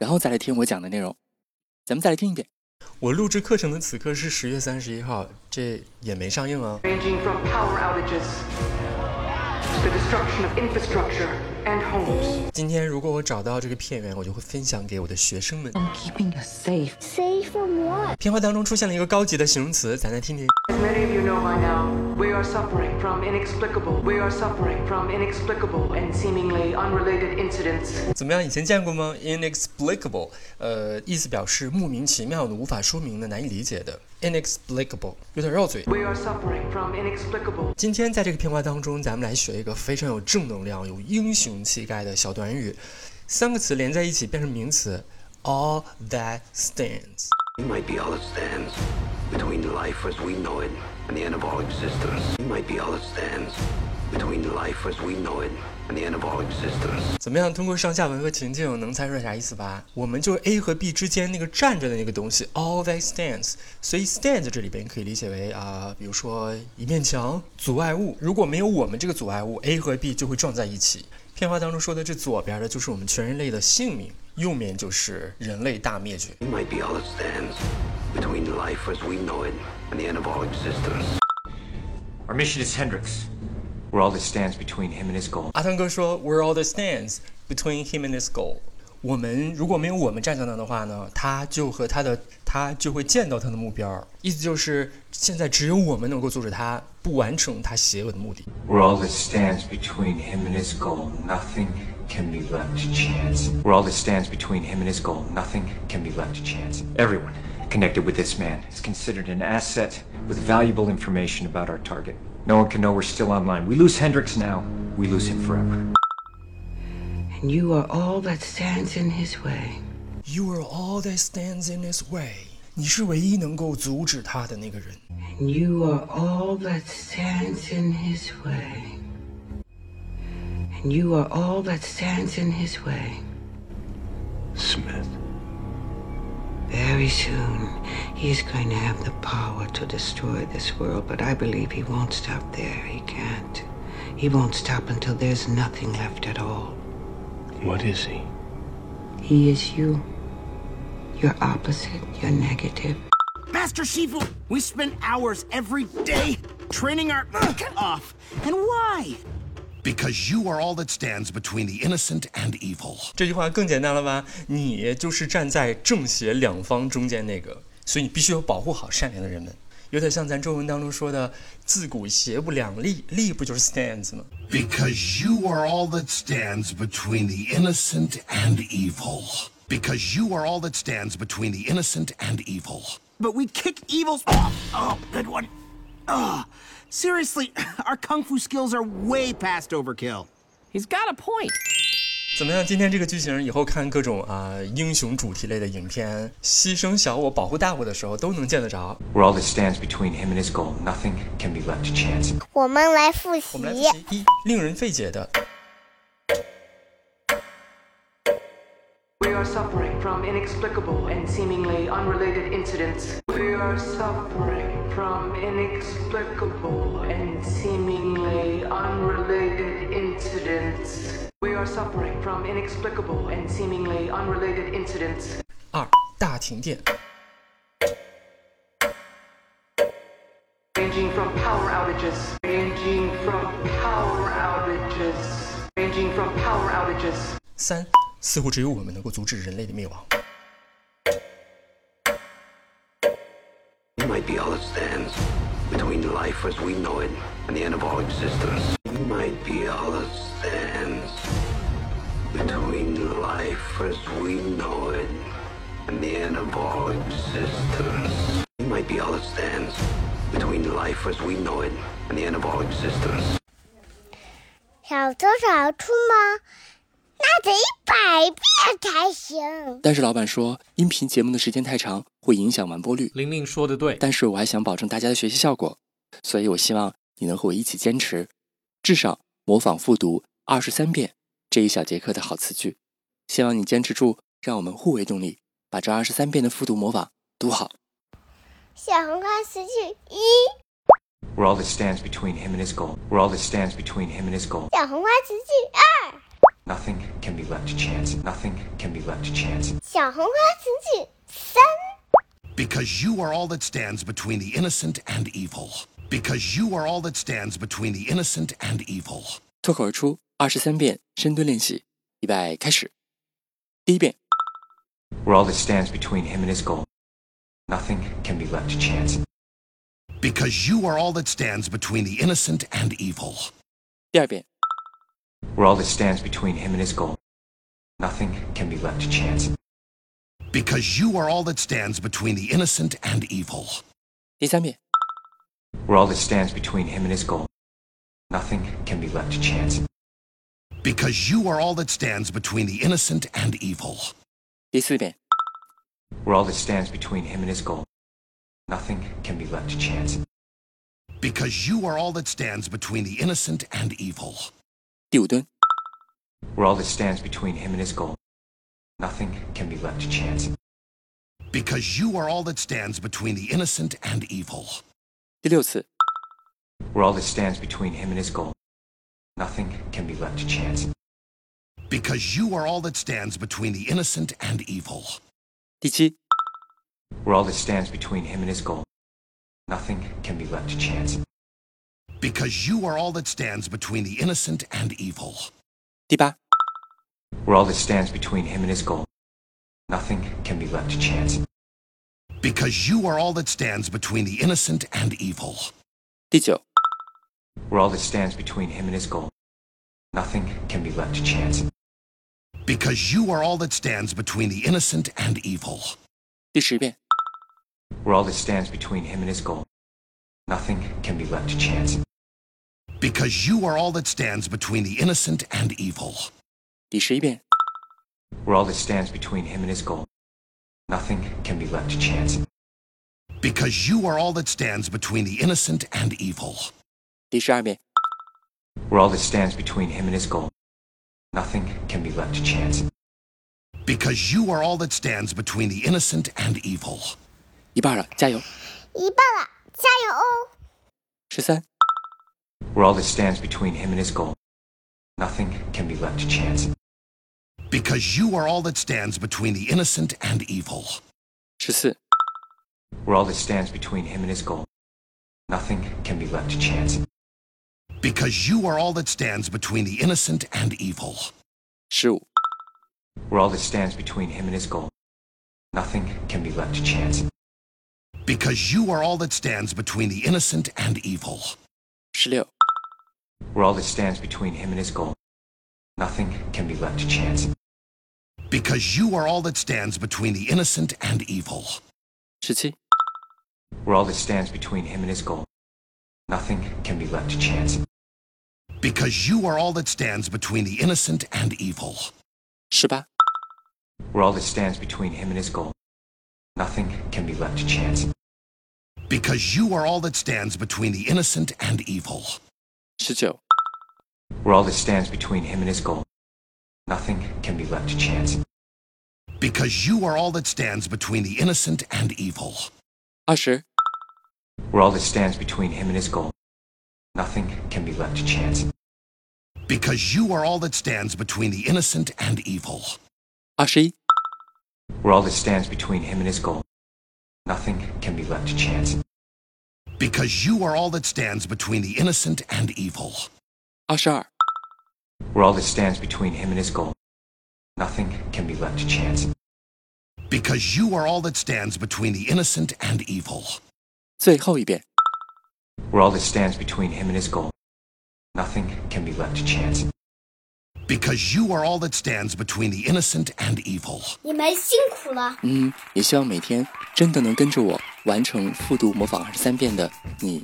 然后再来听我讲的内容。咱们再来听一遍。我录制课程的此刻是十月三十一号，这也没上映啊。the destruction of infrastructure and homes. 今天如果我找到这个片源，我就会分享给我的学生们。 I'm keeping us safe. Say from what？片花当中出现了一个高级的形容词，咱来听听。 As many of you know by now, we are suffering from inexplicable, we are suffering from inexplicable and seemingly unrelated incidents 怎么样？以前见过吗？Inexplicable，呃，意思表示莫名其妙的、无法说明的、难以理解的。 Inexplicable 有点绕嘴。 We are suffering from inexplicable 今天在这个片花当中，咱们来学一个非常有正能量、有英雄气概的小短语，三个词连在一起变成名词，all that stands。 You might be all that stands between life as we know it and the end of all existence. You might be all that stands Between life as we know it and the end of all existence. 怎么样？通过上下文和情境能猜出来啥意思吧？我们就是 A 和 B 之间那个站着的那个东西，all that stands。所以 stands 这里边可以理解为啊、比如说一面墙、阻碍物。如果没有我们这个阻碍物，A 和 B 就会撞在一起。片花当中说的这左边的就是我们全人类的性命，右面就是人类大灭绝。You might be all that stands between life as we know it and the end of all existence. Our mission is Hendrix. We're all that stands between him and his goal. 阿汤哥说，We're all that stands between him and his goal。我们如果没有我们站在那的话呢，他就和他的他就会见到他的目标。意思就是现在只有我们能够阻止他不完成他邪恶的目的。 We're all that stands between him and his goal. Nothing can be left to chance. We're all that stands between him and his goal. Nothing can be left to chance. Everyone connected with this man is considered an asset with valuable information about our target. No one can know we're still online. We lose Hendricks now, we lose him forever. And you are all that stands in his way. You are all that stands in his way. 你是唯一能够阻止他的那个人。And you are all that stands in his way. And you are all that stands in his way. Smith. Very soon, he is going to have the power to destroy this world, but I believe he won't stop there. He can't. He won't stop until there's nothing left at all. What is he? He is you. You're opposite, you're negative. Master Shifu, we spend hours every day training our cut off. And why? Because you are all that stands between the innocent and evil. 这句话更简单了吧？你就是站在正邪两方中间那个，所以你必须要保护好善良的人们。有点像咱中文当中说的“自古邪不两立”，立不就是 stands 吗？ Because you are all that stands between the innocent and evil. Because you are all that stands between the innocent and evil. But we kick evil's off. Oh, good one. Ugh. Seriously, our kung fu skills are way past overkill. He's got a point. 怎么样？今天这个剧情以后看各种啊、英雄主题类的影片，牺牲小我保护大我的时候都能见得着。 We're all that stands between him and his goal. Nothing can be left to chance. 我们来复习我。们来复习一令人费解的 We are suffering from inexplicable and seemingly unrelated incidents. We are suffering from inexplicable and seemingly unrelated incidents. We are suffering from inexplicable and seemingly unrelated incidents. 二大停电 Ranging from power outages. Ranging from power outages. Ranging from power outages. 三似乎只有我们能够阻止人类的灭亡。 might be all that stands between life as we know it and the end of all existence. You might be all that stands between life as we know it and the end of all existence. You might be all that stands between life as we know it and the end of all existence. 小偷小兔吗？ 那得一百遍才行。但是老板说，音频节目的时间太长， 会影响完播率。玲玲说的对，但是我还想保证大家的学习效果，所以我希望你能和我一起坚持，至少模仿复读二十三遍这一小节课的好词句。希望你坚持住，让我们互为动力，把这二十三遍的复读模仿读好。小红花词句一，We're all that stands between him and his goal. We're all that stands between him and his goal. 小红花词句二，Nothing can be left to chance. Nothing can be left to chance. 小红花词句三，Because you are all that stands between the innocent and evil. Because you are all that stands between the innocent and evil. 脱口而出二十三遍深蹲练习，预备开始。第一遍， We're all that stands between him and his goal. Nothing can be left to chance. Because you are all that stands between the innocent and evil. 第二遍， We're all that stands between him and his goal. Nothing can be left to chance. Because you are all that stands between the innocent and evil. 第三遍， We're all that stands between him and his goal. Nothing can be left to chance. Because you are all that stands between the innocent and evil. 第四遍， We're all that stands between him and his goal. Nothing can be left to chance. Because you are all that stands between the innocent and evil. 第五蹲， We're all that stands between him and his goal. Nothing can be left to chance. Because you are all that stands between the innocent and evil. 第六次， We're all that stands between him and his goal. Nothing can be left to chance. Because you are all that stands between the innocent and evil. 第七， We're all that stands between him and his goal. Nothing can be left to chance. Because you are all that stands between the innocent and evil. 第八， We're all that stands between him and his goal. Nothing can be left to chance. Because you are all that stands between the innocent and evil. 第九， We're all that stands between him and his goal. Nothing can be left to chance. Because you are all that stands between the innocent and evil. 第十遍， We're all that stands between him and his goal. Nothing can be left to chance. Because you are all that stands between the innocent and evil. 第十一遍， We're all that stands between him and his goal. Nothing can be left to chance. Because you are all that stands between the innocent and evil. 第十二遍， We're all that stands between him and his goal. Nothing can be left to chance. Because you are all that stands between the innocent and evil. 一半了，加油！一半了，加油哦！十三、 We're all that stands between him and his goal. Nothing can be left to chance. Because you are all that stands between the innocent and evil. We're all that stands between him and his goal. Nothing can be left to chance. Because you are all that stands between the innocent and evil. 15. We're all that stands between him and his goal. Nothing can be left to chance. Because you are all that stands between the innocent and evil. 16. We're all that stands between him and his goal. Nothing can be left to chance. Because you are all that stands between the innocent and evil. 17. We're all that stands between him and his goal. Nothing can be left to chance. Because you are all that stands between the innocent and evil. 18. We're all that stands between him and his goal. Nothing can be left to chance. Because you are all that stands between the innocent and evil. 19. We're all that stands between him and his goal. Nothing can be left to chance. Because you are all that stands between the innocent and evil. Usher. We're all that stands between him and his goal. Nothing can be left to chance. Because you are all that stands between the innocent and evil. Ashi. We're all that stands between him and his goal. Nothing can be left to chance. Because you are all that stands between the innocent and evil. Ashar. We're all that stands between him and his goal. Nothing can be left to chance. Because you are all that stands between the innocent and evil. 最后一遍。 We're all that stands between him and his goal. Nothing can be left to chance. Because you are all that stands between the innocent and evil. 你们辛苦了。嗯，也希望每天真的能跟着我完成复读模仿二十三遍的你，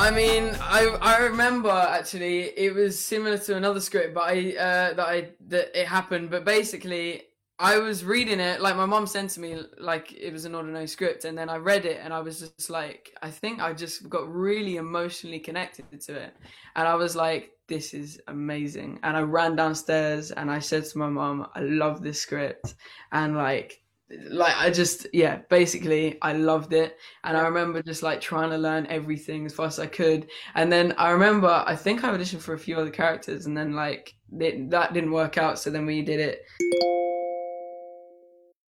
I mean, I I remember actually it was similar to another script, but I uh, that I that it happened. But basically, I was reading it like my mom sent to me like it was an ordinary script, and then I read it, and I was just like, I think I just got really emotionally connected to it, and I was like, this is amazing. And I ran downstairs and I said to my mom, I love this script, and like like I just yeah basically I loved it. And I remember just like trying to learn everything as fast as I could. And then I remember I think I auditioned for a few other characters and then like it, that didn't work out so then we did it